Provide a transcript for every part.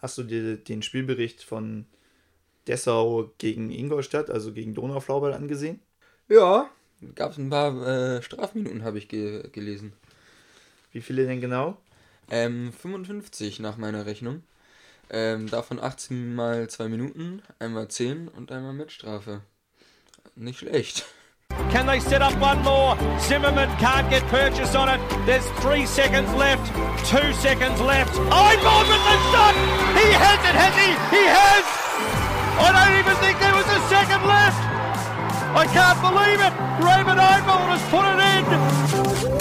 Hast du dir den Spielbericht von Dessau gegen Ingolstadt, also gegen Donauflaubal, angesehen? Ja, gab es ein paar äh, Strafminuten, habe ich ge gelesen. Wie viele denn genau? Ähm, 55 nach meiner Rechnung. Ähm, davon 18 mal 2 Minuten, einmal 10 und einmal mit Strafe. Nicht schlecht. Can they set up one more? Zimmerman can't get purchase on it. There's three seconds left. Two seconds left. Oh, Einborn with the shot! He has it, has he? He has! I don't even think there was a second left! I can't believe it! Raymond Einborn has put it in!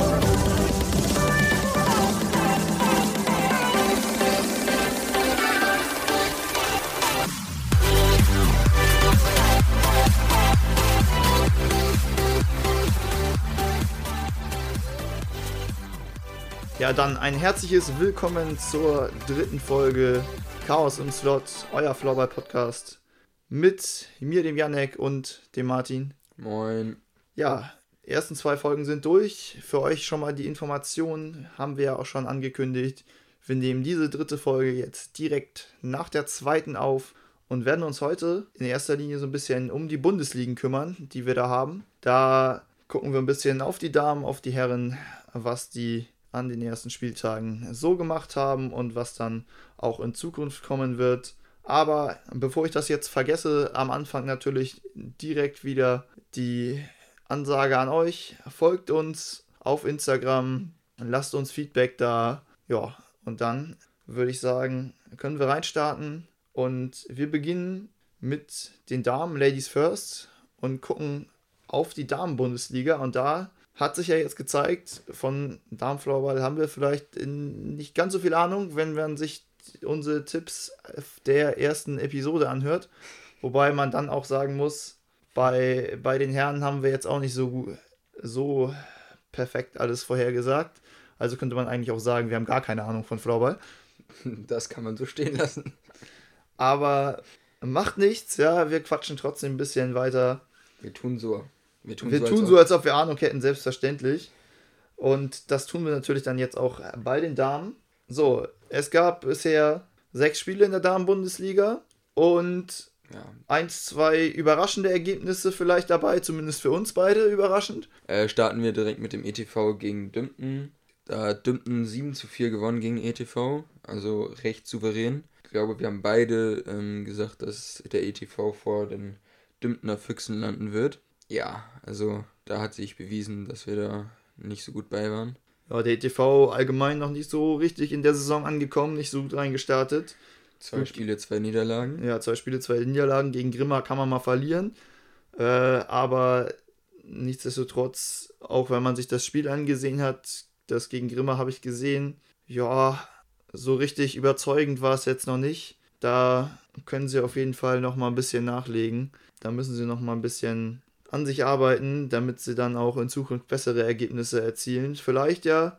Ja, dann ein herzliches Willkommen zur dritten Folge Chaos im Slot, euer Floorball Podcast mit mir, dem Janek und dem Martin. Moin. Ja, ersten zwei Folgen sind durch. Für euch schon mal die Information, haben wir ja auch schon angekündigt. Wir nehmen diese dritte Folge jetzt direkt nach der zweiten auf und werden uns heute in erster Linie so ein bisschen um die Bundesligen kümmern, die wir da haben. Da gucken wir ein bisschen auf die Damen, auf die Herren, was die an den ersten Spieltagen so gemacht haben und was dann auch in Zukunft kommen wird. Aber bevor ich das jetzt vergesse, am Anfang natürlich direkt wieder die Ansage an euch. Folgt uns auf Instagram, lasst uns Feedback da. Ja, und dann würde ich sagen, können wir reinstarten. Und wir beginnen mit den Damen, Ladies First, und gucken auf die Damen-Bundesliga. Und da hat sich ja jetzt gezeigt, von Darmfloorball haben wir vielleicht nicht ganz so viel Ahnung, wenn man sich unsere Tipps der ersten Episode anhört. Wobei man dann auch sagen muss, bei, bei den Herren haben wir jetzt auch nicht so, so perfekt alles vorhergesagt. Also könnte man eigentlich auch sagen, wir haben gar keine Ahnung von Floorball. Das kann man so stehen lassen. Aber macht nichts, ja, wir quatschen trotzdem ein bisschen weiter. Wir tun so. Wir tun, wir so, tun als so, als ob wir Ahnung hätten, selbstverständlich. Und das tun wir natürlich dann jetzt auch bei den Damen. So, es gab bisher sechs Spiele in der Damen-Bundesliga und ja. eins, zwei überraschende Ergebnisse vielleicht dabei, zumindest für uns beide überraschend. Äh, starten wir direkt mit dem ETV gegen Dümpten. Da hat Dümpten 7 zu 4 gewonnen gegen ETV, also recht souverän. Ich glaube, wir haben beide ähm, gesagt, dass der ETV vor den Dümptener Füchsen landen wird ja, also da hat sich bewiesen, dass wir da nicht so gut bei waren. Ja, der ETV allgemein noch nicht so richtig in der Saison angekommen, nicht so gut reingestartet. Zwei. Spiele, zwei Niederlagen. Ja, zwei Spiele, zwei Niederlagen. Gegen Grimma kann man mal verlieren. Äh, aber nichtsdestotrotz, auch wenn man sich das Spiel angesehen hat, das gegen Grimma habe ich gesehen, ja, so richtig überzeugend war es jetzt noch nicht. Da können sie auf jeden Fall noch mal ein bisschen nachlegen. Da müssen sie noch mal ein bisschen an sich arbeiten, damit sie dann auch in Zukunft bessere Ergebnisse erzielen. Vielleicht ja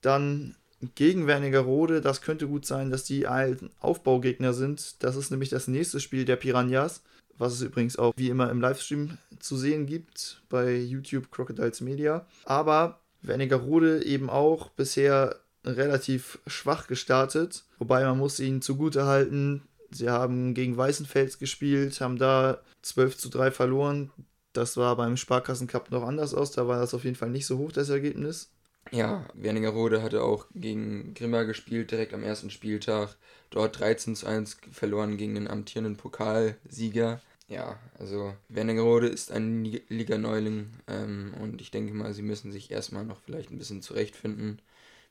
dann gegen Wernigerode, das könnte gut sein, dass die alten Aufbaugegner sind. Das ist nämlich das nächste Spiel der Piranhas, was es übrigens auch wie immer im Livestream zu sehen gibt bei YouTube Crocodiles Media. Aber Wernigerode eben auch bisher relativ schwach gestartet, wobei man muss ihnen zugute halten, sie haben gegen Weißenfels gespielt, haben da 12 zu 3 verloren. Das war beim Sparkassencup noch anders aus, da war das auf jeden Fall nicht so hoch, das Ergebnis. Ja, Wernigerode hatte auch gegen Grimma gespielt, direkt am ersten Spieltag. Dort 13 zu 1 verloren gegen den amtierenden Pokalsieger. Ja, also Wernigerode ist ein Liga-Neuling ähm, und ich denke mal, sie müssen sich erstmal noch vielleicht ein bisschen zurechtfinden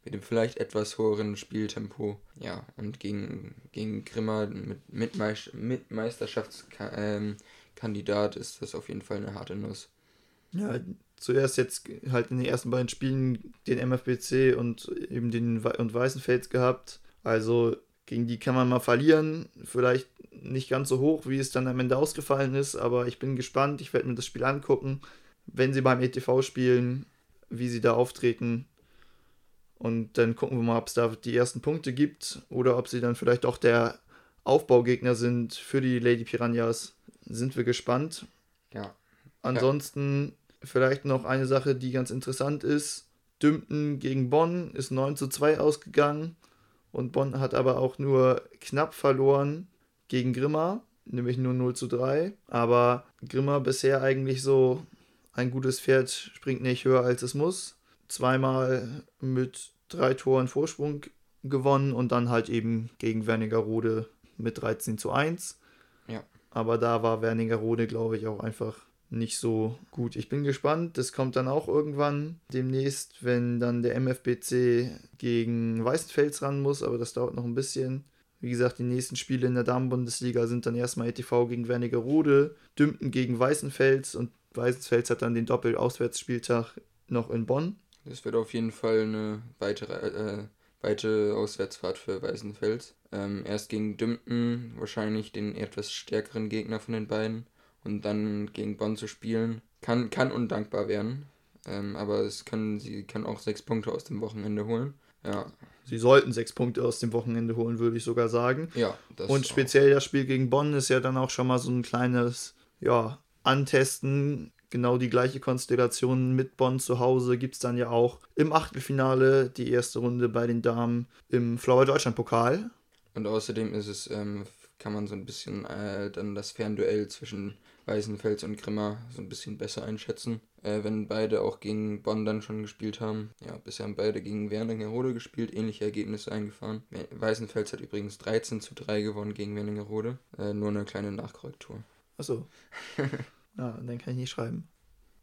mit dem vielleicht etwas höheren Spieltempo. Ja, und gegen, gegen Grimma mit, mit, Meist mit Meisterschaftskandidat ähm, Kandidat ist das auf jeden Fall eine harte Nuss. Ja, zuerst jetzt halt in den ersten beiden Spielen den MFBC und eben den We und Weißenfels gehabt. Also gegen die kann man mal verlieren. Vielleicht nicht ganz so hoch, wie es dann am Ende ausgefallen ist, aber ich bin gespannt. Ich werde mir das Spiel angucken, wenn sie beim ETV spielen, wie sie da auftreten. Und dann gucken wir mal, ob es da die ersten Punkte gibt oder ob sie dann vielleicht auch der Aufbaugegner sind für die Lady Piranhas sind wir gespannt. Ja. Ansonsten ja. vielleicht noch eine Sache, die ganz interessant ist. Dümpten gegen Bonn ist 9 zu 2 ausgegangen. Und Bonn hat aber auch nur knapp verloren gegen Grimma, nämlich nur 0 zu 3. Aber Grimma bisher eigentlich so ein gutes Pferd springt nicht höher als es muss. Zweimal mit drei Toren Vorsprung gewonnen und dann halt eben gegen Wernigerode mit 13 zu 1. Ja. Aber da war Wernigerode, glaube ich, auch einfach nicht so gut. Ich bin gespannt. Das kommt dann auch irgendwann demnächst, wenn dann der MFBC gegen Weißenfels ran muss, aber das dauert noch ein bisschen. Wie gesagt, die nächsten Spiele in der Damenbundesliga sind dann erstmal ETV gegen Wernigerode, Dümpen gegen Weißenfels und Weißenfels hat dann den Doppel-Auswärtsspieltag noch in Bonn. Das wird auf jeden Fall eine weitere, äh, weite Auswärtsfahrt für Weißenfels. Ähm, erst gegen Dümpen, wahrscheinlich den etwas stärkeren Gegner von den beiden und dann gegen Bonn zu spielen, kann, kann undankbar werden. Ähm, aber es können, sie kann auch sechs Punkte aus dem Wochenende holen. Ja. Sie sollten sechs Punkte aus dem Wochenende holen, würde ich sogar sagen. Ja, Und speziell das Spiel gegen Bonn ist ja dann auch schon mal so ein kleines, ja, Antesten. Genau die gleiche Konstellation mit Bonn zu Hause gibt es dann ja auch im Achtelfinale die erste Runde bei den Damen im Flower Deutschland Pokal. Und außerdem ist es, ähm, kann man so ein bisschen äh, dann das Fernduell zwischen Weißenfels und Grimma so ein bisschen besser einschätzen. Äh, wenn beide auch gegen Bonn dann schon gespielt haben. Ja, bisher haben beide gegen Wernigerode gespielt, ähnliche Ergebnisse eingefahren. Weißenfels hat übrigens 13 zu 3 gewonnen gegen Wernigerode. Äh, nur eine kleine Nachkorrektur. Achso. ja, dann kann ich nicht schreiben.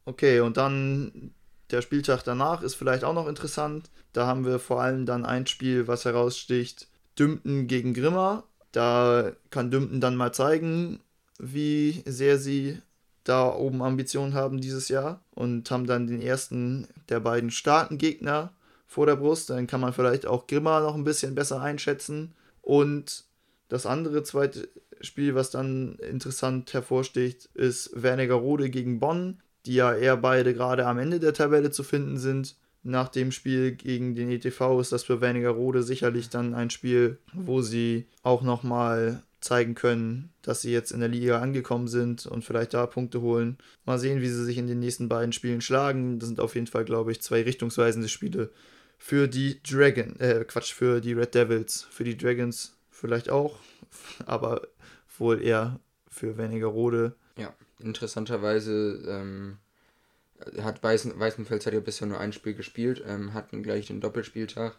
Okay, und dann der Spieltag danach ist vielleicht auch noch interessant. Da haben wir vor allem dann ein Spiel, was heraussticht. Dümpen gegen Grimma. Da kann Dümpen dann mal zeigen, wie sehr sie da oben Ambitionen haben dieses Jahr und haben dann den ersten der beiden starken Gegner vor der Brust. Dann kann man vielleicht auch Grimma noch ein bisschen besser einschätzen. Und das andere zweite Spiel, was dann interessant hervorsticht, ist Wernigerode gegen Bonn, die ja eher beide gerade am Ende der Tabelle zu finden sind. Nach dem Spiel gegen den ETV ist das für Wernigerode sicherlich dann ein Spiel, wo sie auch nochmal zeigen können, dass sie jetzt in der Liga angekommen sind und vielleicht da Punkte holen. Mal sehen, wie sie sich in den nächsten beiden Spielen schlagen. Das sind auf jeden Fall, glaube ich, zwei richtungsweisende Spiele für die Dragon, äh, Quatsch, für die Red Devils. Für die Dragons vielleicht auch, aber wohl eher für Wernigerode. Ja, interessanterweise ähm, hat Weißen, Weißenfels hat ja bisher nur ein Spiel gespielt, ähm, hatten gleich den Doppelspieltag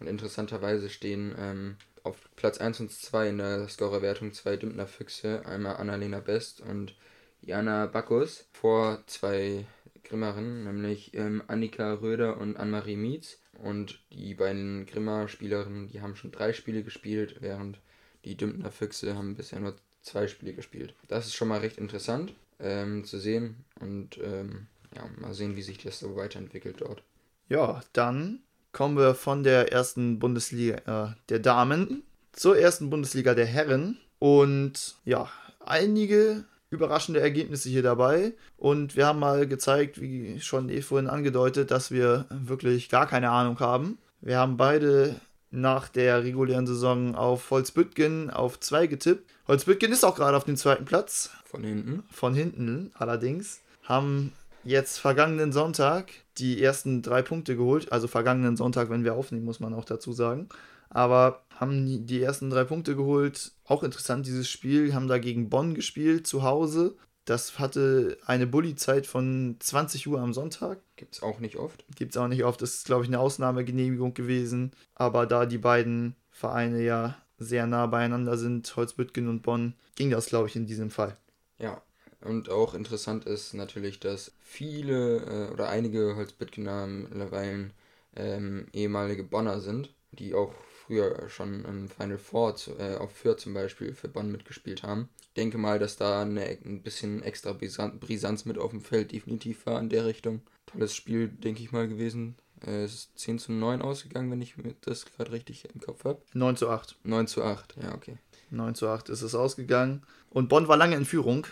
und interessanterweise stehen ähm, auf Platz 1 und 2 in der Scorerwertung zwei Dümpner Füchse, einmal Annalena Best und Jana Backus vor zwei Grimmerinnen, nämlich ähm, Annika Röder und Anne-Marie Mietz. Und die beiden Grimmer-Spielerinnen, die haben schon drei Spiele gespielt, während die Dümpner Füchse haben bisher nur zwei Spiele gespielt. Das ist schon mal recht interessant ähm, zu sehen und ähm, ja, mal sehen, wie sich das so weiterentwickelt dort. Ja, dann kommen wir von der ersten Bundesliga äh, der Damen zur ersten Bundesliga der Herren. Und ja, einige überraschende Ergebnisse hier dabei. Und wir haben mal gezeigt, wie schon eh vorhin angedeutet, dass wir wirklich gar keine Ahnung haben. Wir haben beide nach der regulären Saison auf Holzbüttgen auf 2 getippt. Holzbüttgen ist auch gerade auf dem zweiten Platz. Von hinten. Von hinten allerdings. Haben jetzt vergangenen Sonntag die ersten drei Punkte geholt. Also vergangenen Sonntag, wenn wir aufnehmen, muss man auch dazu sagen. Aber haben die ersten drei Punkte geholt. Auch interessant, dieses Spiel. Haben da gegen Bonn gespielt, zu Hause. Das hatte eine Bulli-Zeit von 20 Uhr am Sonntag. Gibt es auch nicht oft. Gibt es auch nicht oft. Das ist, glaube ich, eine Ausnahmegenehmigung gewesen. Aber da die beiden Vereine ja sehr nah beieinander sind, Holzbüttgen und Bonn, ging das, glaube ich, in diesem Fall. Ja, und auch interessant ist natürlich, dass viele äh, oder einige Holzbüttgener mittlerweile ähm, ehemalige Bonner sind, die auch früher schon im Final Four zu, äh, auf Fürth zum Beispiel für Bonn mitgespielt haben. Ich denke mal, dass da eine, ein bisschen extra Brisanz mit auf dem Feld definitiv war in der Richtung. Tolles Spiel, denke ich mal, gewesen. Äh, es ist 10 zu 9 ausgegangen, wenn ich das gerade richtig im Kopf habe. 9 zu 8. 9 zu 8, ja, okay. 9 zu 8 ist es ausgegangen. Und Bonn war lange in Führung.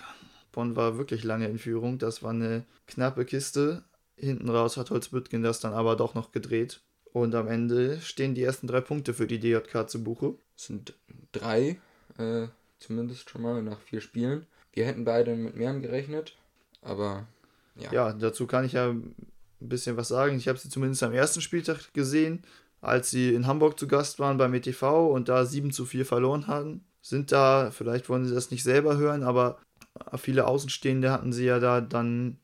Bonn war wirklich lange in Führung. Das war eine knappe Kiste. Hinten raus hat Holzbüttgen das dann aber doch noch gedreht. Und am Ende stehen die ersten drei Punkte für die DJK zu Buche. Es sind drei, äh, zumindest schon mal nach vier Spielen. Wir hätten beide mit mehr gerechnet, aber ja. Ja, dazu kann ich ja ein bisschen was sagen. Ich habe sie zumindest am ersten Spieltag gesehen. als sie in Hamburg zu Gast waren beim ETV und da 7 zu 4 verloren hatten. Sind da, vielleicht wollen sie das nicht selber hören, aber viele Außenstehende hatten sie ja da dann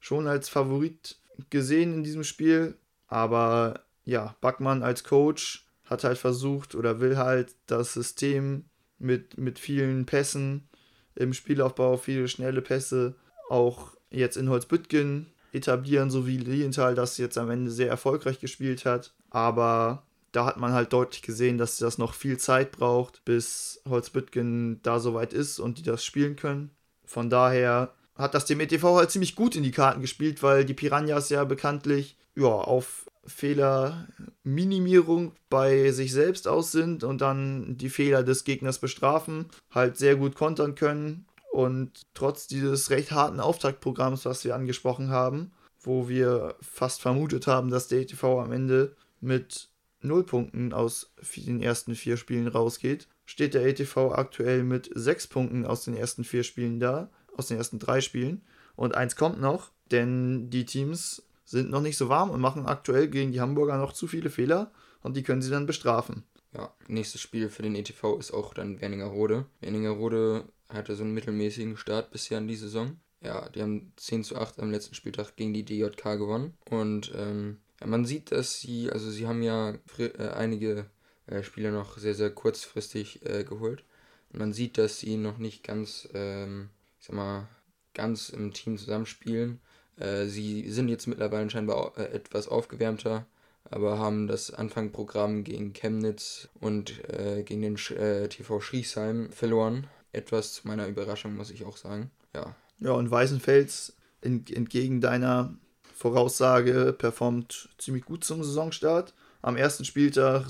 schon als Favorit gesehen in diesem Spiel. Aber ja, Backmann als Coach hat halt versucht oder will halt das System mit, mit vielen Pässen im Spielaufbau, viele schnelle Pässe auch jetzt in Holzbüttgen etablieren, so wie Lienthal das jetzt am Ende sehr erfolgreich gespielt hat. Aber da hat man halt deutlich gesehen, dass das noch viel Zeit braucht, bis Holzbüttgen da soweit ist und die das spielen können. Von daher hat das dem ETV halt ziemlich gut in die Karten gespielt, weil die Piranhas ja bekanntlich ja, auf Fehlerminimierung bei sich selbst aus sind und dann die Fehler des Gegners bestrafen, halt sehr gut kontern können und trotz dieses recht harten Auftaktprogramms, was wir angesprochen haben, wo wir fast vermutet haben, dass der ETV am Ende mit null Punkten aus den ersten vier Spielen rausgeht, steht der ETV aktuell mit sechs Punkten aus den ersten vier Spielen da, aus den ersten drei Spielen. Und eins kommt noch, denn die Teams sind noch nicht so warm und machen aktuell gegen die Hamburger noch zu viele Fehler und die können sie dann bestrafen. Ja, nächstes Spiel für den ETV ist auch dann Werningerode. Werningerode hatte so einen mittelmäßigen Start bisher in die Saison. Ja, die haben 10 zu 8 am letzten Spieltag gegen die DJK gewonnen. Und ähm, ja, man sieht, dass sie, also sie haben ja äh, einige äh, Spieler noch sehr, sehr kurzfristig äh, geholt. Und man sieht, dass sie noch nicht ganz, ähm, ich sag mal, ganz im Team zusammenspielen. Äh, sie sind jetzt mittlerweile scheinbar äh, etwas aufgewärmter, aber haben das Anfangprogramm gegen Chemnitz und äh, gegen den TV Schriesheim verloren etwas zu meiner Überraschung, muss ich auch sagen. Ja. Ja, und Weißenfels entgegen deiner Voraussage performt ziemlich gut zum Saisonstart. Am ersten Spieltag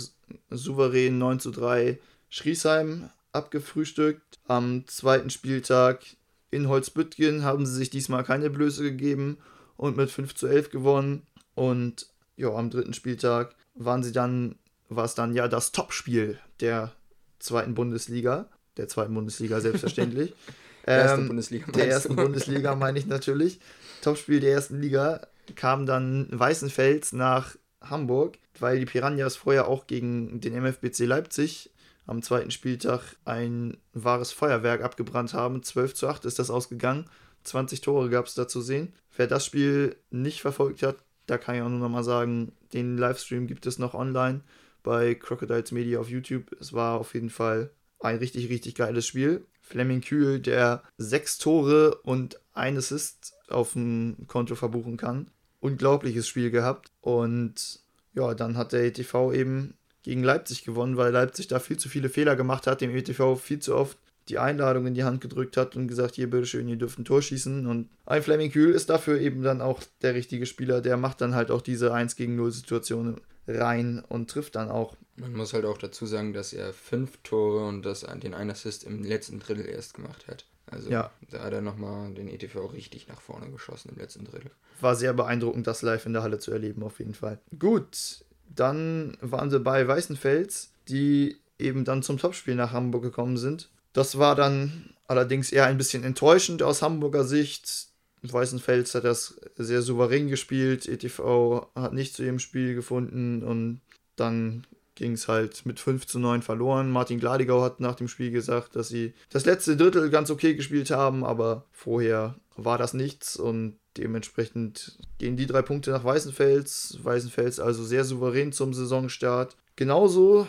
souverän 9 zu 3 Schriesheim abgefrühstückt. Am zweiten Spieltag in Holzbüttgen haben sie sich diesmal keine Blöße gegeben und mit 5 zu 11 gewonnen. Und ja, am dritten Spieltag waren sie dann, war es dann ja das Topspiel der zweiten Bundesliga der zweiten Bundesliga selbstverständlich. der ersten ähm, Bundesliga. Der ersten Bundesliga meine ich natürlich. Topspiel der ersten Liga kam dann Weißenfels nach Hamburg, weil die Piranhas vorher auch gegen den MFBC Leipzig am zweiten Spieltag ein wahres Feuerwerk abgebrannt haben. 12 zu 8 ist das ausgegangen. 20 Tore gab es da zu sehen. Wer das Spiel nicht verfolgt hat, da kann ich auch nur noch mal sagen, den Livestream gibt es noch online bei Crocodiles Media auf YouTube. Es war auf jeden Fall ein richtig, richtig geiles Spiel. Fleming Kühl, der sechs Tore und ein Assist auf dem Konto verbuchen kann. Unglaubliches Spiel gehabt. Und ja, dann hat der ETV eben gegen Leipzig gewonnen, weil Leipzig da viel zu viele Fehler gemacht hat, dem ETV viel zu oft die Einladung in die Hand gedrückt hat und gesagt, hier bitteschön, ihr dürft ein Tor schießen. Und ein Fleming Kühl ist dafür eben dann auch der richtige Spieler, der macht dann halt auch diese 1 gegen 0 Situationen rein und trifft dann auch. Man muss halt auch dazu sagen, dass er fünf Tore und das den einen Assist im letzten Drittel erst gemacht hat. Also ja. da hat er nochmal den ETV richtig nach vorne geschossen im letzten Drittel. War sehr beeindruckend, das live in der Halle zu erleben, auf jeden Fall. Gut, dann waren sie bei Weißenfels, die eben dann zum Topspiel nach Hamburg gekommen sind. Das war dann allerdings eher ein bisschen enttäuschend aus Hamburger Sicht. Weißenfels hat das sehr souverän gespielt. ETV hat nicht zu ihrem Spiel gefunden und dann ging es halt mit 5 zu 9 verloren. Martin Gladigau hat nach dem Spiel gesagt, dass sie das letzte Drittel ganz okay gespielt haben, aber vorher war das nichts und dementsprechend gehen die drei Punkte nach Weißenfels. Weißenfels also sehr souverän zum Saisonstart. Genauso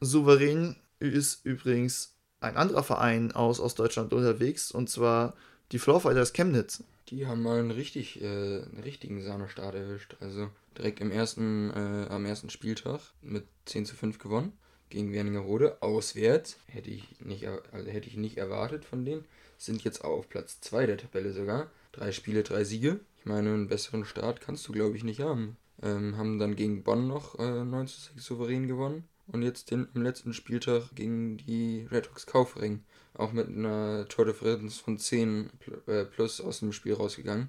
souverän ist übrigens ein anderer Verein aus Ostdeutschland unterwegs und zwar die Floorfighters Chemnitz. Die haben mal einen, richtig, äh, einen richtigen Sahnestart erwischt. Also direkt im ersten, äh, am ersten Spieltag mit 10 zu 5 gewonnen gegen Werningerode. Auswärts. Hätte ich nicht, also hätte ich nicht erwartet von denen. Sind jetzt auf Platz 2 der Tabelle sogar. Drei Spiele, drei Siege. Ich meine, einen besseren Start kannst du, glaube ich, nicht haben. Ähm, haben dann gegen Bonn noch äh, 9 zu 6 souverän gewonnen. Und jetzt den, im letzten Spieltag gegen die Red Hawks Kaufring auch mit einer Tordifferenz von 10 äh, plus aus dem Spiel rausgegangen.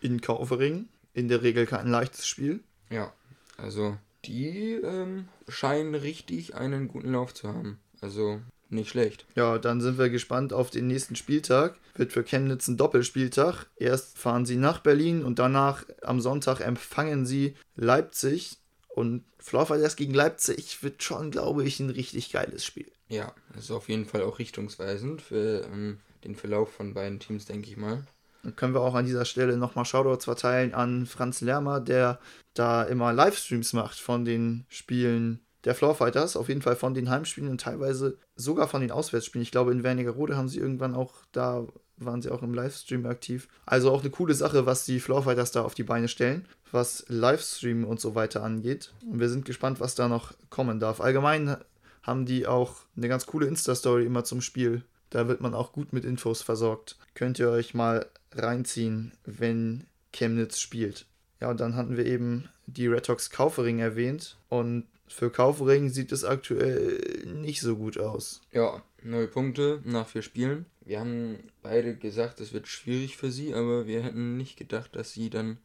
In Kaufering, in der Regel kein leichtes Spiel. Ja, also die ähm, scheinen richtig einen guten Lauf zu haben. Also nicht schlecht. Ja, dann sind wir gespannt auf den nächsten Spieltag. Wird für Chemnitz ein Doppelspieltag. Erst fahren sie nach Berlin und danach am Sonntag empfangen sie Leipzig. Und Flaufighters gegen Leipzig wird schon, glaube ich, ein richtig geiles Spiel. Ja, das ist auf jeden Fall auch richtungsweisend für ähm, den Verlauf von beiden Teams, denke ich mal. Dann können wir auch an dieser Stelle nochmal Shoutouts verteilen an Franz Lermer, der da immer Livestreams macht von den Spielen der Floorfighters, auf jeden Fall von den Heimspielen und teilweise sogar von den Auswärtsspielen. Ich glaube, in Wernigerode haben sie irgendwann auch, da waren sie auch im Livestream aktiv. Also auch eine coole Sache, was die Floorfighters da auf die Beine stellen, was Livestream und so weiter angeht. Und wir sind gespannt, was da noch kommen darf. Allgemein haben die auch eine ganz coole Insta-Story immer zum Spiel. Da wird man auch gut mit Infos versorgt. Könnt ihr euch mal reinziehen, wenn Chemnitz spielt. Ja, und dann hatten wir eben die Red Hawks Kaufering erwähnt. Und für Kaufering sieht es aktuell nicht so gut aus. Ja, neue Punkte nach vier Spielen. Wir haben beide gesagt, es wird schwierig für sie, aber wir hätten nicht gedacht, dass sie dann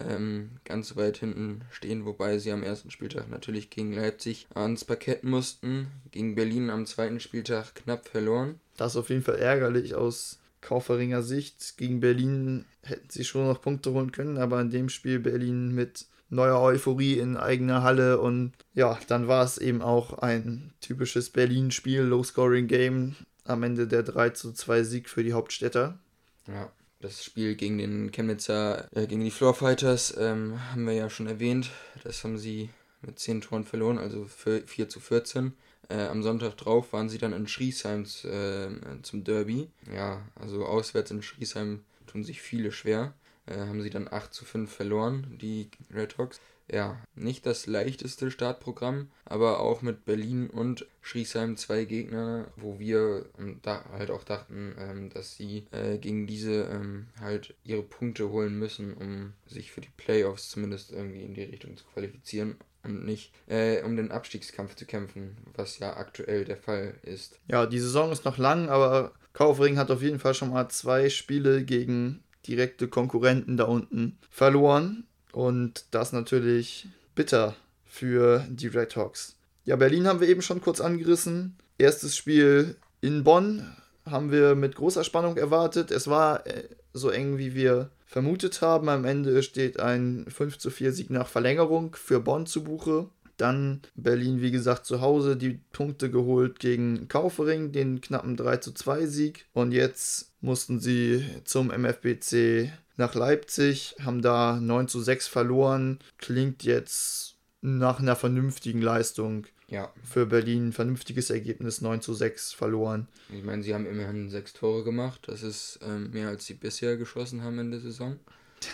ähm, ganz weit hinten stehen, wobei sie am ersten Spieltag natürlich gegen Leipzig ans Parkett mussten, gegen Berlin am zweiten Spieltag knapp verloren. Das ist auf jeden Fall ärgerlich aus Kauferinger Sicht. Gegen Berlin hätten sie schon noch Punkte holen können, aber in dem Spiel Berlin mit neuer Euphorie in eigener Halle und ja, dann war es eben auch ein typisches Berlin-Spiel, Low-Scoring-Game. Am Ende der 3 zu 2 Sieg für die Hauptstädter. Ja, das Spiel gegen den Chemnitzer, äh, gegen die Floorfighters ähm, haben wir ja schon erwähnt. Das haben sie mit 10 Toren verloren, also für 4 zu 14. Äh, am Sonntag drauf waren sie dann in Schriesheim äh, zum Derby. Ja, also auswärts in Schriesheim tun sich viele schwer. Äh, haben sie dann 8 zu 5 verloren, die Red Hawks. Ja, nicht das leichteste Startprogramm, aber auch mit Berlin und Schriesheim zwei Gegner, wo wir da halt auch dachten, ähm, dass sie äh, gegen diese ähm, halt ihre Punkte holen müssen, um sich für die Playoffs zumindest irgendwie in die Richtung zu qualifizieren und nicht äh, um den Abstiegskampf zu kämpfen, was ja aktuell der Fall ist. Ja, die Saison ist noch lang, aber Kaufring hat auf jeden Fall schon mal zwei Spiele gegen direkte Konkurrenten da unten verloren und das natürlich bitter für die Red Hawks. Ja, Berlin haben wir eben schon kurz angerissen. Erstes Spiel in Bonn haben wir mit großer Spannung erwartet. Es war äh, so eng, wie wir vermutet haben. Am Ende steht ein 5 zu 4 Sieg nach Verlängerung für Bonn zu Buche. Dann Berlin, wie gesagt, zu Hause die Punkte geholt gegen Kaufering, den knappen 3 zu 2 Sieg. Und jetzt mussten sie zum MFBC nach Leipzig, haben da 9 zu 6 verloren. Klingt jetzt nach einer vernünftigen Leistung ja. für Berlin ein vernünftiges Ergebnis, 9 zu 6 verloren. Ich meine, sie haben immerhin sechs Tore gemacht. Das ist ähm, mehr, als sie bisher geschossen haben in der Saison.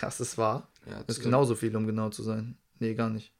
Das ist wahr. Ja, das ist genauso viel, um genau zu sein. Nee, gar nicht.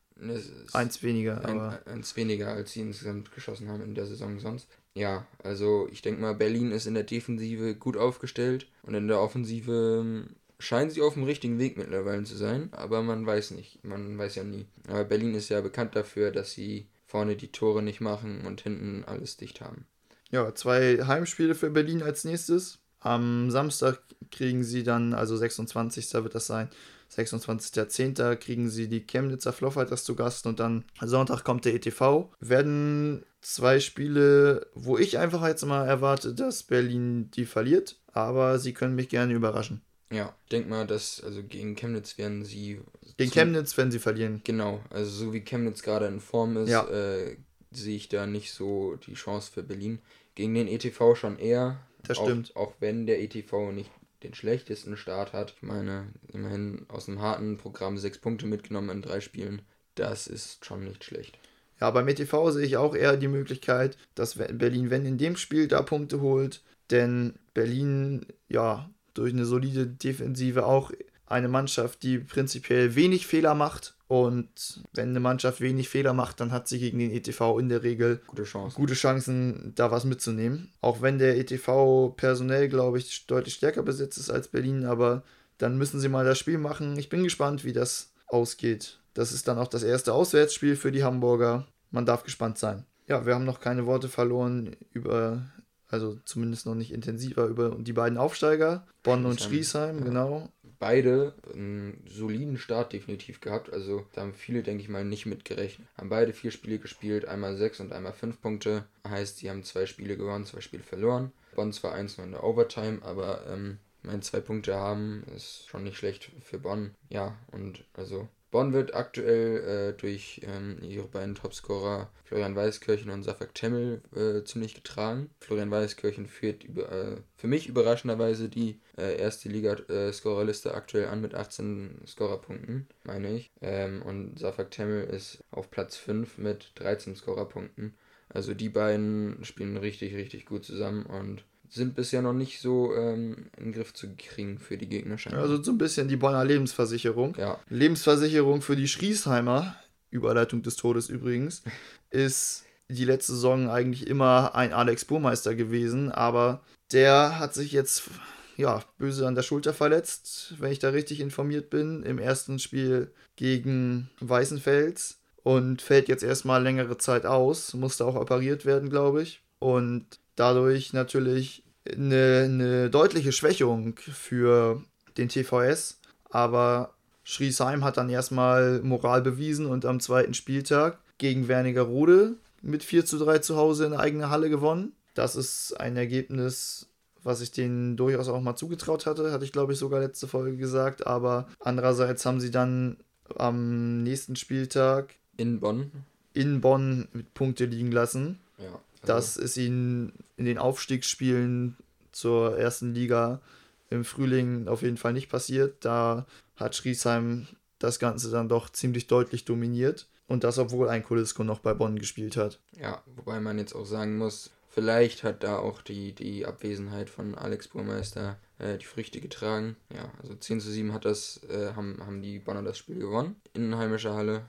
Eins weniger, ein, aber. Eins weniger, als sie insgesamt geschossen haben in der Saison sonst. Ja, also ich denke mal, Berlin ist in der Defensive gut aufgestellt und in der Offensive ähm, scheinen sie auf dem richtigen Weg mittlerweile zu sein, aber man weiß nicht. Man weiß ja nie. Aber Berlin ist ja bekannt dafür, dass sie vorne die Tore nicht machen und hinten alles dicht haben. Ja, zwei Heimspiele für Berlin als nächstes. Am Samstag kriegen sie dann, also 26. wird das sein, 26.10. kriegen sie die Chemnitzer Floffighters zu Gast und dann Sonntag kommt der ETV. Werden zwei Spiele, wo ich einfach jetzt mal erwarte, dass Berlin die verliert, aber sie können mich gerne überraschen. Ja, ich denke mal, dass also gegen Chemnitz werden sie. Gegen Chemnitz werden sie verlieren. Genau, also so wie Chemnitz gerade in Form ist, ja. äh, sehe ich da nicht so die Chance für Berlin. Gegen den ETV schon eher. Das auch, stimmt. Auch wenn der ETV nicht den schlechtesten Start hat. Ich meine, immerhin aus dem harten Programm sechs Punkte mitgenommen in drei Spielen. Das ist schon nicht schlecht. Ja, beim ETV sehe ich auch eher die Möglichkeit, dass Berlin, wenn in dem Spiel da Punkte holt, denn Berlin, ja, durch eine solide Defensive auch eine Mannschaft, die prinzipiell wenig Fehler macht. Und wenn eine Mannschaft wenig Fehler macht, dann hat sie gegen den ETV in der Regel gute Chancen, gute Chancen da was mitzunehmen. Auch wenn der ETV personell, glaube ich, deutlich stärker besetzt ist als Berlin, aber dann müssen sie mal das Spiel machen. Ich bin gespannt, wie das ausgeht. Das ist dann auch das erste Auswärtsspiel für die Hamburger. Man darf gespannt sein. Ja, wir haben noch keine Worte verloren über also zumindest noch nicht intensiver über die beiden Aufsteiger, Bonn und Schriesheim, ja. genau. Beide einen soliden Start definitiv gehabt, also da haben viele, denke ich mal, nicht mitgerechnet. Haben beide vier Spiele gespielt, einmal sechs und einmal fünf Punkte. Heißt, sie haben zwei Spiele gewonnen, zwei Spiele verloren. Bonn zwar eins nur in der Overtime, aber ähm, meine zwei Punkte haben, ist schon nicht schlecht für Bonn. Ja, und also Bonn wird aktuell äh, durch ähm, ihre beiden Topscorer Florian Weiskirchen und Safak Temmel äh, ziemlich getragen. Florian Weiskirchen führt über, äh, für mich überraschenderweise die äh, erste Liga-Scorerliste aktuell an mit 18 Scorerpunkten, meine ich. Ähm, und Safak Temmel ist auf Platz 5 mit 13 Scorerpunkten. Also die beiden spielen richtig, richtig gut zusammen und sind bisher noch nicht so ähm, in den Griff zu kriegen für die Gegner. Also so ein bisschen die Bonner Lebensversicherung. Ja. Lebensversicherung für die Schriesheimer, Überleitung des Todes übrigens, ist die letzte Saison eigentlich immer ein Alex Burmeister gewesen, aber der hat sich jetzt ja, böse an der Schulter verletzt, wenn ich da richtig informiert bin, im ersten Spiel gegen Weißenfels und fällt jetzt erstmal längere Zeit aus, musste auch operiert werden, glaube ich. Und dadurch natürlich eine, eine deutliche Schwächung für den TVS. Aber Schriesheim hat dann erstmal Moral bewiesen und am zweiten Spieltag gegen Wernigerode mit 4 zu 3 zu Hause in der eigenen Halle gewonnen. Das ist ein Ergebnis, was ich denen durchaus auch mal zugetraut hatte, hatte ich glaube ich sogar letzte Folge gesagt. Aber andererseits haben sie dann am nächsten Spieltag in Bonn in Bonn mit Punkte liegen lassen. Ja. Das ist ihnen in den Aufstiegsspielen zur ersten Liga im Frühling auf jeden Fall nicht passiert. Da hat Schriesheim das Ganze dann doch ziemlich deutlich dominiert. Und das, obwohl ein Kulisko noch bei Bonn gespielt hat. Ja, wobei man jetzt auch sagen muss, vielleicht hat da auch die, die Abwesenheit von Alex Burmeister äh, die Früchte getragen. Ja, also 10 zu 7 hat das, äh, haben, haben die Bonner das Spiel gewonnen. In heimischer Halle.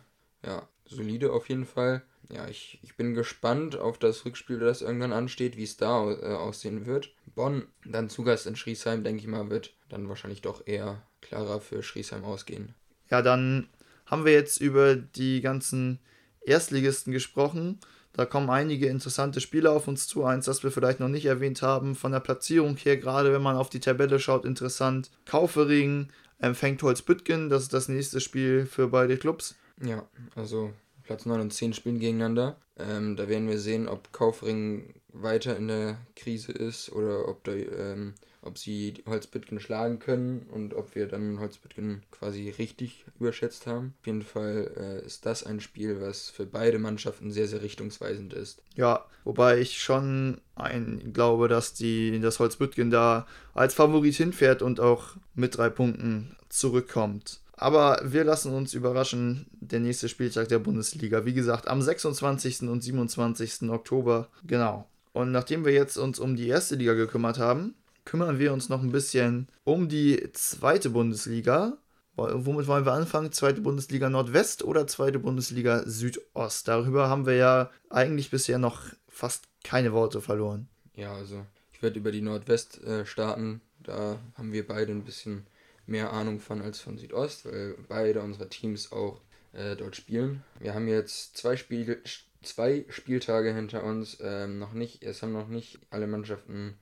Ja, solide auf jeden Fall ja, ich, ich bin gespannt auf das Rückspiel, das irgendwann ansteht, wie es da äh, aussehen wird. Bonn, dann Zugast in Schriesheim, denke ich mal, wird dann wahrscheinlich doch eher klarer für Schriesheim ausgehen. Ja, dann haben wir jetzt über die ganzen Erstligisten gesprochen. Da kommen einige interessante Spiele auf uns zu. Eins, das wir vielleicht noch nicht erwähnt haben, von der Platzierung her, gerade wenn man auf die Tabelle schaut, interessant. Kaufering empfängt Holzbüttgen, das ist das nächste Spiel für beide Clubs. Ja, also Platz 9 und 10 spielen gegeneinander. Ähm, da werden wir sehen, ob Kaufring weiter in der Krise ist oder ob, da, ähm, ob sie Holzbüttgen schlagen können und ob wir dann Holzbüttgen quasi richtig überschätzt haben. Auf jeden Fall äh, ist das ein Spiel, was für beide Mannschaften sehr, sehr richtungsweisend ist. Ja, wobei ich schon ein, glaube, dass die, das Holzbüttgen da als Favorit hinfährt und auch mit drei Punkten zurückkommt. Aber wir lassen uns überraschen, der nächste Spieltag der Bundesliga. Wie gesagt, am 26. und 27. Oktober. Genau. Und nachdem wir jetzt uns um die erste Liga gekümmert haben, kümmern wir uns noch ein bisschen um die zweite Bundesliga. Womit wollen wir anfangen? Zweite Bundesliga Nordwest oder zweite Bundesliga Südost? Darüber haben wir ja eigentlich bisher noch fast keine Worte verloren. Ja, also ich werde über die Nordwest äh, starten. Da haben wir beide ein bisschen mehr Ahnung von als von Südost, weil beide unsere Teams auch äh, dort spielen. Wir haben jetzt zwei, Spiel zwei Spieltage hinter uns, ähm, noch nicht, es haben noch nicht alle Mannschaften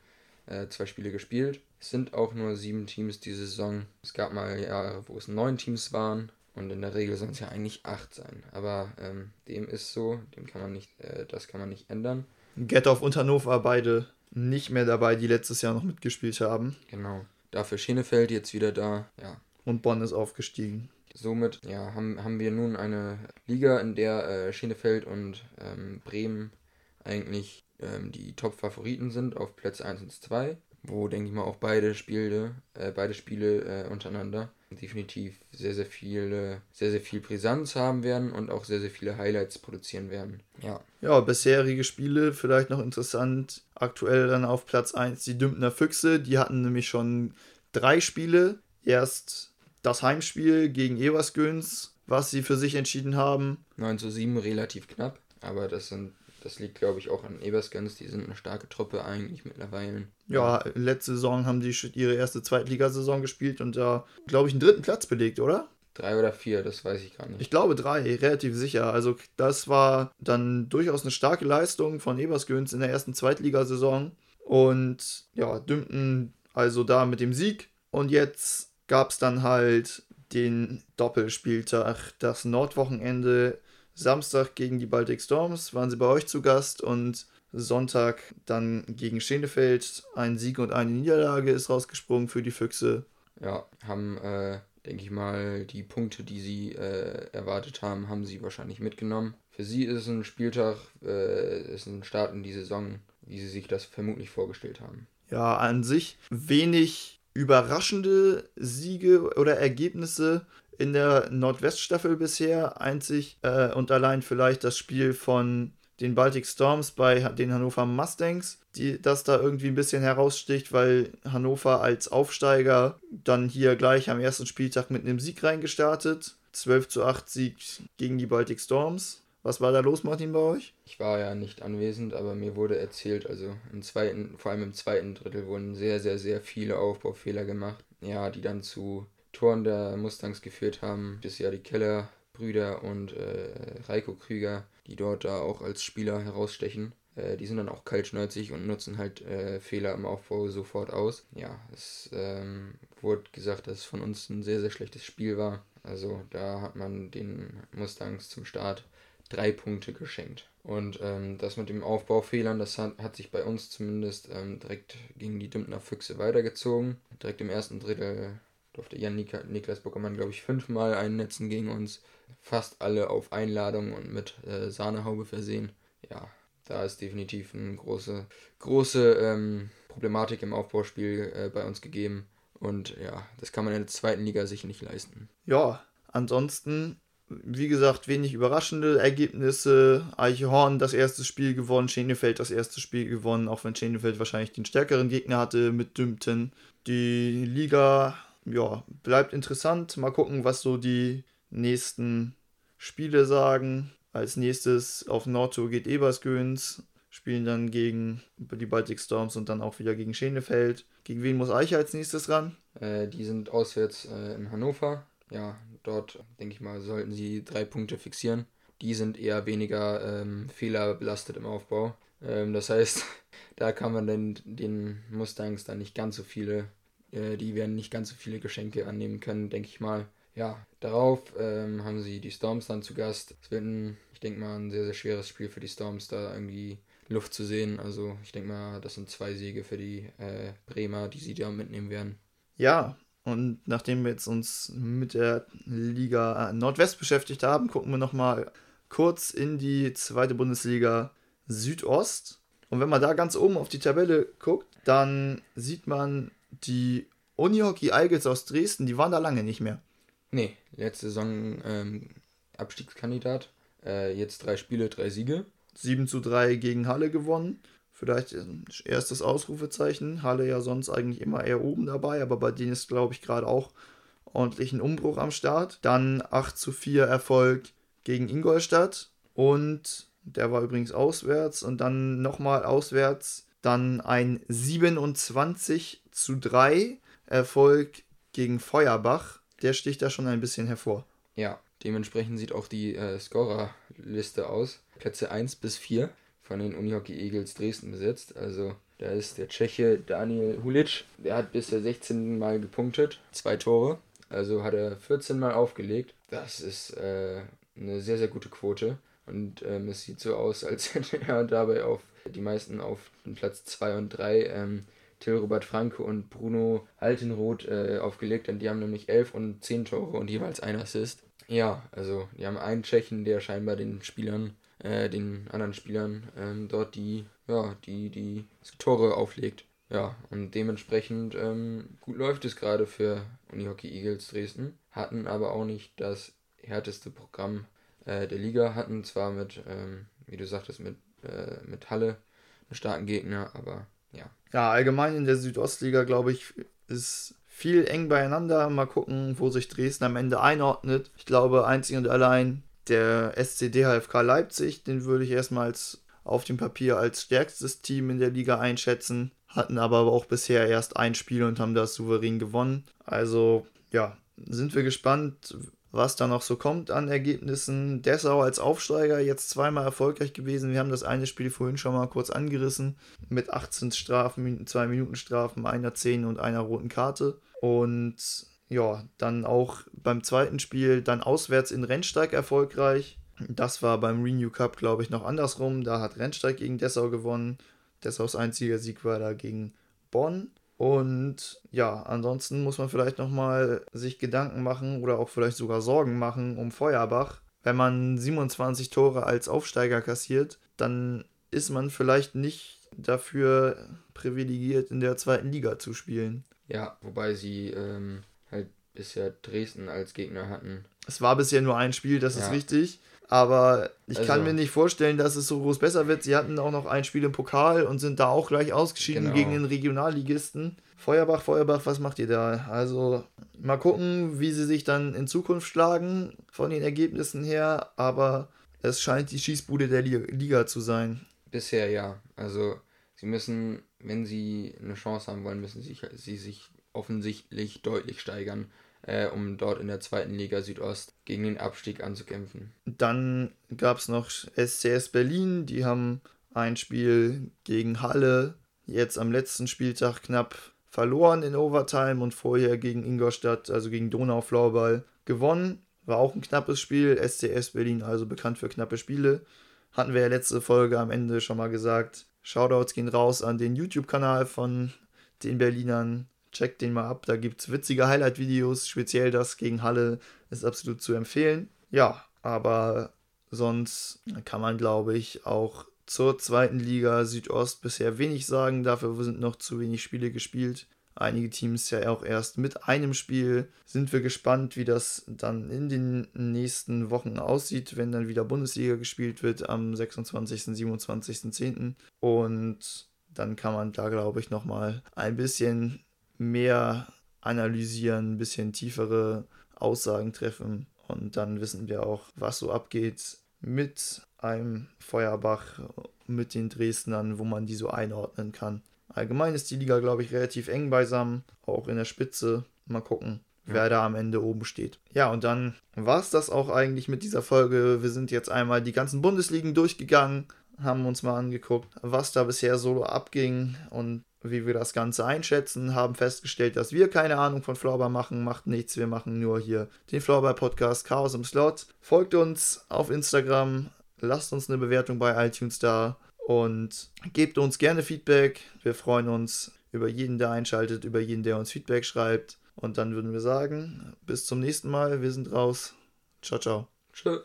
äh, zwei Spiele gespielt. Es sind auch nur sieben Teams diese Saison. Es gab mal Jahre, wo es neun Teams waren. Und in der Regel sollen es ja eigentlich acht sein. Aber ähm, dem ist so, dem kann man nicht, äh, das kann man nicht ändern. Gettorf und Hannover beide nicht mehr dabei, die letztes Jahr noch mitgespielt haben. Genau. Dafür Schenefeld jetzt wieder da, ja. Und Bonn ist aufgestiegen. Somit ja, haben, haben wir nun eine Liga, in der äh, Schenefeld und ähm, Bremen eigentlich ähm, die Top-Favoriten sind auf Plätze 1 und 2, wo, denke ich mal, auch beide Spiele, äh, beide Spiele äh, untereinander definitiv sehr, sehr viele, sehr, sehr viel Brisanz haben werden und auch sehr, sehr viele Highlights produzieren werden. Ja. Ja, bisherige Spiele, vielleicht noch interessant. Aktuell dann auf Platz 1 die Dümpner Füchse. Die hatten nämlich schon drei Spiele. Erst das Heimspiel gegen Eversgöns, was sie für sich entschieden haben. 9 zu 7, relativ knapp. Aber das sind das liegt, glaube ich, auch an Ebersgans. Die sind eine starke Truppe eigentlich mittlerweile. Ja, letzte Saison haben die ihre erste Zweitligasaison gespielt und da, glaube ich, einen dritten Platz belegt, oder? Drei oder vier, das weiß ich gar nicht. Ich glaube drei, relativ sicher. Also das war dann durchaus eine starke Leistung von Ebersgöns in der ersten Zweitligasaison. Und ja, dümmten also da mit dem Sieg. Und jetzt gab es dann halt den Doppelspieltag, das Nordwochenende Samstag gegen die Baltic Storms waren sie bei euch zu Gast und Sonntag dann gegen Schenefeld. Ein Sieg und eine Niederlage ist rausgesprungen für die Füchse. Ja, haben äh, denke ich mal, die Punkte, die sie äh, erwartet haben, haben sie wahrscheinlich mitgenommen. Für sie ist es ein Spieltag, äh, ist ein Start in die Saison, wie sie sich das vermutlich vorgestellt haben. Ja, an sich wenig überraschende Siege oder Ergebnisse in der Nordweststaffel bisher. Einzig äh, und allein vielleicht das Spiel von den Baltic Storms bei den Hannover Mustangs, die, das da irgendwie ein bisschen heraussticht, weil Hannover als Aufsteiger dann hier gleich am ersten Spieltag mit einem Sieg reingestartet. 12 zu 8 Sieg gegen die Baltic Storms. Was war da los, Martin, bei euch? Ich war ja nicht anwesend, aber mir wurde erzählt, also im zweiten, vor allem im zweiten Drittel wurden sehr, sehr, sehr viele Aufbaufehler gemacht. Ja, die dann zu Toren der Mustangs geführt haben. Das ja die Keller-Brüder und äh, Reiko Krüger, die dort da auch als Spieler herausstechen. Äh, die sind dann auch kaltschnäuzig und nutzen halt äh, Fehler im Aufbau sofort aus. Ja, es ähm, wurde gesagt, dass es von uns ein sehr, sehr schlechtes Spiel war. Also da hat man den Mustangs zum Start drei Punkte geschenkt. Und ähm, das mit den Aufbaufehlern, das hat, hat sich bei uns zumindest ähm, direkt gegen die Dümpner Füchse weitergezogen. Direkt im ersten Drittel durfte Jan Nik Niklas Bockermann, glaube ich, fünfmal einnetzen gegen uns. Fast alle auf Einladung und mit äh, Sahnehaube versehen. Ja, da ist definitiv eine große, große ähm, Problematik im Aufbauspiel äh, bei uns gegeben. Und ja, das kann man in der zweiten Liga sicher nicht leisten. Ja, ansonsten wie gesagt, wenig überraschende Ergebnisse. Eichhorn das erste Spiel gewonnen, Schenefeld das erste Spiel gewonnen, auch wenn Schenefeld wahrscheinlich den stärkeren Gegner hatte mit Dümpten. Die Liga, ja, bleibt interessant. Mal gucken, was so die nächsten Spiele sagen. Als nächstes auf Nordtour geht Ebersgöns, spielen dann gegen die Baltic Storms und dann auch wieder gegen Schenefeld. Gegen wen muss Eiche als nächstes ran? Äh, die sind auswärts äh, in Hannover. Ja, Dort, denke ich mal, sollten sie drei Punkte fixieren. Die sind eher weniger ähm, fehlerbelastet im Aufbau. Ähm, das heißt, da kann man dann den Mustangs dann nicht ganz so viele, äh, die werden nicht ganz so viele Geschenke annehmen können, denke ich mal. Ja, darauf ähm, haben sie die Storms dann zu Gast. Es wird ein, ich denke mal, ein sehr, sehr schweres Spiel für die Storms, da irgendwie Luft zu sehen. Also ich denke mal, das sind zwei Siege für die äh, Bremer, die sie da mitnehmen werden. Ja, und nachdem wir jetzt uns mit der Liga Nordwest beschäftigt haben, gucken wir nochmal kurz in die zweite Bundesliga Südost. Und wenn man da ganz oben auf die Tabelle guckt, dann sieht man die Unihockey Eagles aus Dresden, die waren da lange nicht mehr. Nee, letzte Saison ähm, Abstiegskandidat. Äh, jetzt drei Spiele, drei Siege. 7 zu 3 gegen Halle gewonnen. Vielleicht ein erstes Ausrufezeichen. Halle ja sonst eigentlich immer eher oben dabei, aber bei denen ist, glaube ich, gerade auch ordentlich ein Umbruch am Start. Dann 8 zu 4 Erfolg gegen Ingolstadt und der war übrigens auswärts und dann nochmal auswärts. Dann ein 27 zu 3 Erfolg gegen Feuerbach. Der sticht da schon ein bisschen hervor. Ja, dementsprechend sieht auch die äh, Scorerliste aus. Plätze 1 bis 4 von den Unihockey Eagles Dresden besetzt. Also da ist der Tscheche Daniel Hulic, der hat bisher 16 Mal gepunktet, zwei Tore. Also hat er 14 Mal aufgelegt. Das ist äh, eine sehr, sehr gute Quote. Und ähm, es sieht so aus, als hätte er dabei auf die meisten auf Platz 2 und 3 ähm, Till Robert Franke und Bruno Altenroth äh, aufgelegt. Und die haben nämlich 11 und 10 Tore und jeweils ein Assist. Ja, also die haben einen Tschechen, der scheinbar den Spielern äh, den anderen Spielern ähm, dort die, ja, die, die Tore auflegt. Ja, und dementsprechend ähm, gut läuft es gerade für Unihockey Eagles Dresden. Hatten aber auch nicht das härteste Programm äh, der Liga. Hatten zwar mit, ähm, wie du sagtest, mit, äh, mit Halle einen starken Gegner, aber ja. Allgemein in der Südostliga, glaube ich, ist viel eng beieinander. Mal gucken, wo sich Dresden am Ende einordnet. Ich glaube, einzig und allein der SCD HFK Leipzig, den würde ich erstmal als, auf dem Papier als stärkstes Team in der Liga einschätzen, hatten aber auch bisher erst ein Spiel und haben das souverän gewonnen. Also ja, sind wir gespannt, was da noch so kommt an Ergebnissen. Dessau als Aufsteiger jetzt zweimal erfolgreich gewesen. Wir haben das eine Spiel vorhin schon mal kurz angerissen mit 18 Strafen, 2 Minuten Strafen, einer 10 und einer roten Karte. Und ja, dann auch beim zweiten Spiel dann auswärts in Rennsteig erfolgreich. Das war beim Renew Cup, glaube ich, noch andersrum. Da hat Rennsteig gegen Dessau gewonnen. Dessaus einziger Sieg war da gegen Bonn. Und ja, ansonsten muss man vielleicht nochmal sich Gedanken machen oder auch vielleicht sogar Sorgen machen um Feuerbach. Wenn man 27 Tore als Aufsteiger kassiert, dann ist man vielleicht nicht dafür privilegiert, in der zweiten Liga zu spielen. Ja, wobei sie ähm, halt bisher Dresden als Gegner hatten. Es war bisher nur ein Spiel, das ja. ist richtig. Aber ich also, kann mir nicht vorstellen, dass es so groß besser wird. Sie hatten auch noch ein Spiel im Pokal und sind da auch gleich ausgeschieden genau. gegen den Regionalligisten. Feuerbach, Feuerbach, was macht ihr da? Also mal gucken, wie sie sich dann in Zukunft schlagen von den Ergebnissen her. Aber es scheint die Schießbude der Liga zu sein. Bisher ja. Also sie müssen, wenn sie eine Chance haben wollen, müssen sie, sie sich offensichtlich deutlich steigern äh, um dort in der zweiten Liga Südost gegen den Abstieg anzukämpfen. Dann gab es noch SCS Berlin, die haben ein Spiel gegen Halle jetzt am letzten Spieltag knapp verloren in Overtime und vorher gegen Ingolstadt, also gegen Donauflauerball, gewonnen. War auch ein knappes Spiel. SCS Berlin, also bekannt für knappe Spiele. Hatten wir ja letzte Folge am Ende schon mal gesagt. Shoutouts gehen raus an den YouTube-Kanal von den Berlinern. Checkt den mal ab, da gibt es witzige Highlight-Videos, speziell das gegen Halle ist absolut zu empfehlen. Ja, aber sonst kann man, glaube ich, auch zur zweiten Liga Südost bisher wenig sagen. Dafür sind noch zu wenig Spiele gespielt. Einige Teams ja auch erst mit einem Spiel. Sind wir gespannt, wie das dann in den nächsten Wochen aussieht, wenn dann wieder Bundesliga gespielt wird am 26., 27.10. Und dann kann man da, glaube ich, nochmal ein bisschen mehr analysieren, ein bisschen tiefere Aussagen treffen und dann wissen wir auch, was so abgeht mit einem Feuerbach, mit den Dresdnern, wo man die so einordnen kann. Allgemein ist die Liga, glaube ich, relativ eng beisammen, auch in der Spitze. Mal gucken, wer da am Ende oben steht. Ja, und dann war es das auch eigentlich mit dieser Folge. Wir sind jetzt einmal die ganzen Bundesligen durchgegangen, haben uns mal angeguckt, was da bisher so abging und wie wir das Ganze einschätzen, haben festgestellt, dass wir keine Ahnung von Flauber machen, macht nichts, wir machen nur hier den Flauber Podcast Chaos im Slot. Folgt uns auf Instagram, lasst uns eine Bewertung bei iTunes da und gebt uns gerne Feedback. Wir freuen uns über jeden, der einschaltet, über jeden, der uns Feedback schreibt. Und dann würden wir sagen, bis zum nächsten Mal, wir sind raus. Ciao, ciao. Tschö.